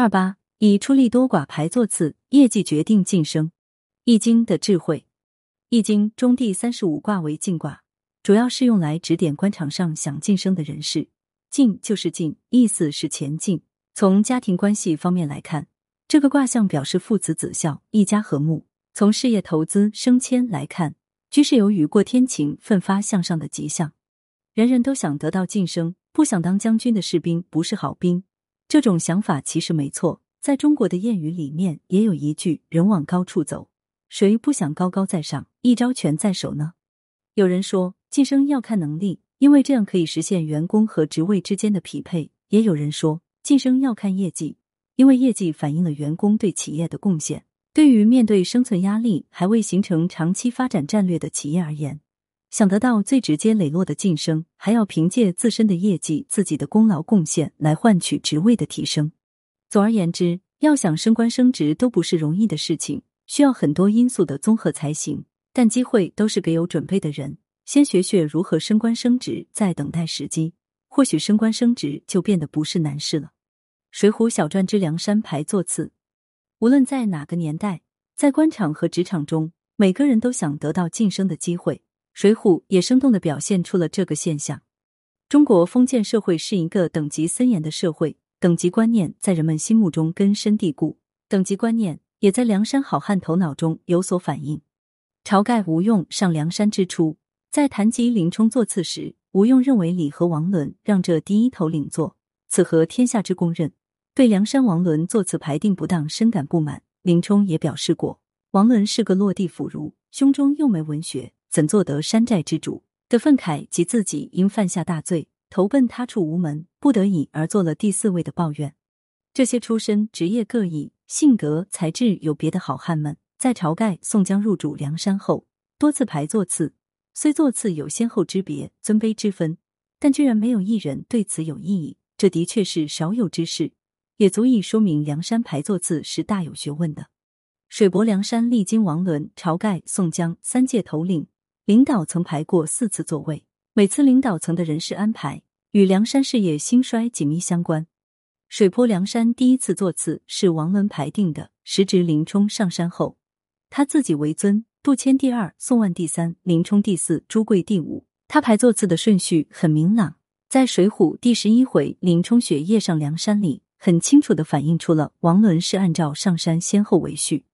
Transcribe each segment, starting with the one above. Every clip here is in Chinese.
二八以出力多寡排座次，业绩决定晋升。易经的智慧，易经中第三十五卦为进卦，主要是用来指点官场上想晋升的人士。进就是进，意思是前进。从家庭关系方面来看，这个卦象表示父子子孝，一家和睦。从事业、投资、升迁来看，居士有雨过天晴、奋发向上的迹象。人人都想得到晋升，不想当将军的士兵不是好兵。这种想法其实没错，在中国的谚语里面也有一句“人往高处走”。谁不想高高在上，一招权在手呢？有人说晋升要看能力，因为这样可以实现员工和职位之间的匹配；也有人说晋升要看业绩，因为业绩反映了员工对企业的贡献。对于面对生存压力还未形成长期发展战略的企业而言，想得到最直接磊落的晋升，还要凭借自身的业绩、自己的功劳贡献来换取职位的提升。总而言之，要想升官升职都不是容易的事情。需要很多因素的综合才行，但机会都是给有准备的人。先学学如何升官升职，再等待时机，或许升官升职就变得不是难事了。《水浒小传》之梁山排座次，无论在哪个年代，在官场和职场中，每个人都想得到晋升的机会。《水浒》也生动的表现出了这个现象。中国封建社会是一个等级森严的社会，等级观念在人们心目中根深蒂固。等级观念。也在梁山好汉头脑中有所反映。晁盖、吴用上梁山之初，在谈及林冲座次时，吴用认为李和王伦让这第一头领座，此合天下之公认。对梁山王伦座次排定不当深感不满。林冲也表示过，王伦是个落地腐儒，胸中又没文学，怎做得山寨之主？的愤慨及自己因犯下大罪，投奔他处无门，不得已而做了第四位的抱怨。这些出身、职业各异。性格才智有别的好汉们，在晁盖、宋江入主梁山后，多次排座次，虽座次有先后之别、尊卑之分，但居然没有一人对此有异议。这的确是少有之事，也足以说明梁山排座次是大有学问的。水泊梁山历经王伦、晁盖、宋江三届头领，领导曾排过四次座位，每次领导层的人事安排与梁山事业兴衰紧密相关。水泊梁山第一次座次是王伦排定的，时值林冲上山后，他自己为尊，杜迁第二，宋万第三，林冲第四，朱贵第五。他排座次的顺序很明朗，在《水浒》第十一回林冲雪夜上梁山里，很清楚的反映出了王伦是按照上山先后为序。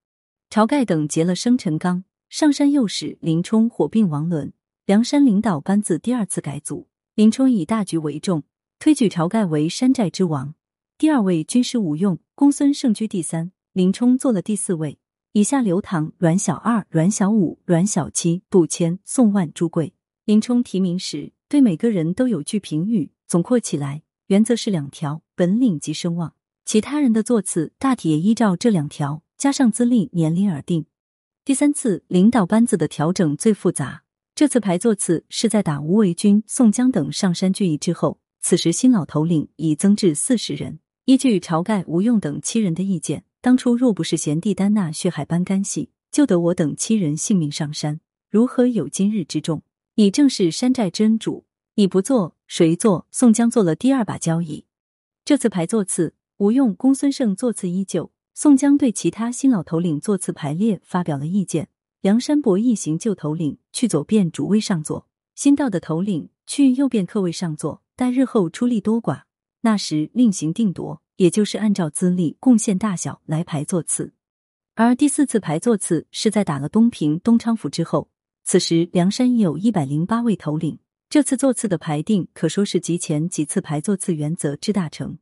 晁盖等结了生辰纲，上山诱使林冲火并王伦，梁山领导班子第二次改组，林冲以大局为重，推举晁盖为山寨之王。第二位军师吴用，公孙胜居第三，林冲做了第四位。以下刘唐、阮小二、阮小五、阮小七、杜迁、宋万、朱贵。林冲提名时，对每个人都有句评语，总括起来，原则是两条：本领及声望。其他人的座次大体也依照这两条，加上资历、年龄而定。第三次领导班子的调整最复杂，这次排座次是在打吴维军、宋江等上山聚义之后，此时新老头领已增至四十人。依据晁盖、吴用等七人的意见，当初若不是贤弟丹娜血海般干系，救得我等七人性命上山，如何有今日之众？你正是山寨真主，你不做谁做？宋江做了第二把交椅。这次排座次，吴用、公孙胜座次依旧。宋江对其他新老头领座次排列发表了意见。梁山伯一行旧头领去左边主位上座，新到的头领去右边客位上座，待日后出力多寡。那时另行定夺，也就是按照资历、贡献大小来排座次。而第四次排座次是在打了东平、东昌府之后，此时梁山已有一百零八位头领。这次座次的排定可说是集前几次排座次原则之大成。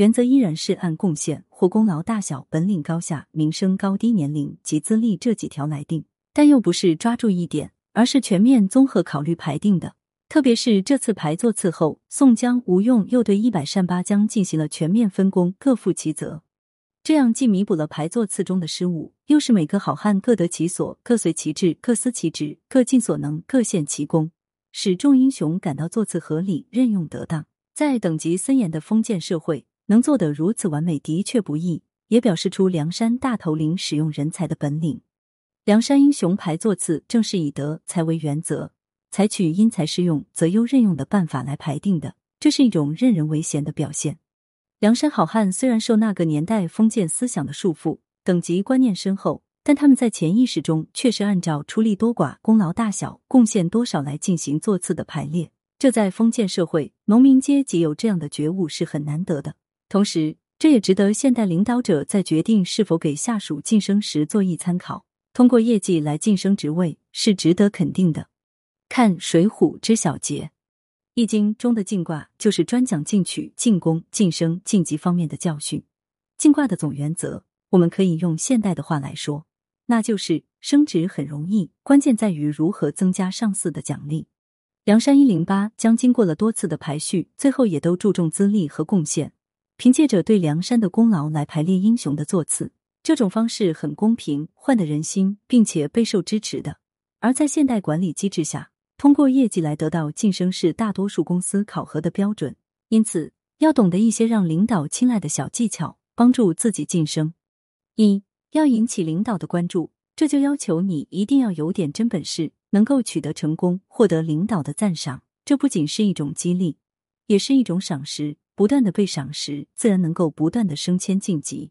原则依然是按贡献或功劳大小、本领高下、名声高低、年龄及资历这几条来定，但又不是抓住一点，而是全面综合考虑排定的。特别是这次排座次后，宋江、吴用又对一百单八将进行了全面分工，各负其责。这样既弥补了排座次中的失误，又是每个好汉各得其所，各随其志，各司其职，各尽所能，各献其功，使众英雄感到座次合理，任用得当。在等级森严的封建社会，能做得如此完美的确不易，也表示出梁山大头领使用人才的本领。梁山英雄排座次，正是以德才为原则。采取因材施用、择优任用的办法来排定的，这是一种任人唯贤的表现。梁山好汉虽然受那个年代封建思想的束缚，等级观念深厚，但他们在潜意识中却是按照出力多寡、功劳大小、贡献多少来进行座次的排列。这在封建社会，农民阶级有这样的觉悟是很难得的。同时，这也值得现代领导者在决定是否给下属晋升时做一参考。通过业绩来晋升职位是值得肯定的。看《水浒》之小节。易经中的进卦就是专讲进取、进攻、晋升、晋级方面的教训。进卦的总原则，我们可以用现代的话来说，那就是升职很容易，关键在于如何增加上司的奖励。梁山一零八将经过了多次的排序，最后也都注重资历和贡献，凭借着对梁山的功劳来排列英雄的座次。这种方式很公平，换得人心，并且备受支持的。而在现代管理机制下，通过业绩来得到晋升是大多数公司考核的标准，因此要懂得一些让领导青睐的小技巧，帮助自己晋升。一要引起领导的关注，这就要求你一定要有点真本事，能够取得成功，获得领导的赞赏。这不仅是一种激励，也是一种赏识。不断的被赏识，自然能够不断的升迁晋级。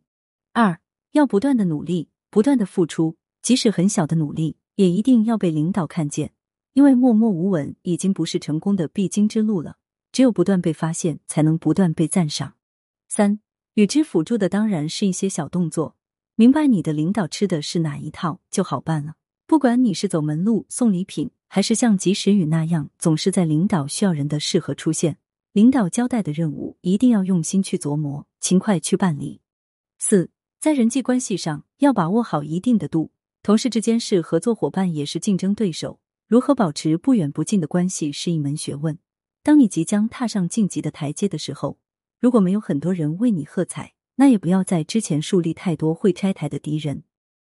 二要不断的努力，不断的付出，即使很小的努力，也一定要被领导看见。因为默默无闻已经不是成功的必经之路了，只有不断被发现，才能不断被赞赏。三与之辅助的当然是一些小动作，明白你的领导吃的是哪一套就好办了。不管你是走门路送礼品，还是像及时雨那样总是在领导需要人的适合出现，领导交代的任务一定要用心去琢磨，勤快去办理。四在人际关系上要把握好一定的度，同事之间是合作伙伴，也是竞争对手。如何保持不远不近的关系是一门学问。当你即将踏上晋级的台阶的时候，如果没有很多人为你喝彩，那也不要在之前树立太多会拆台的敌人，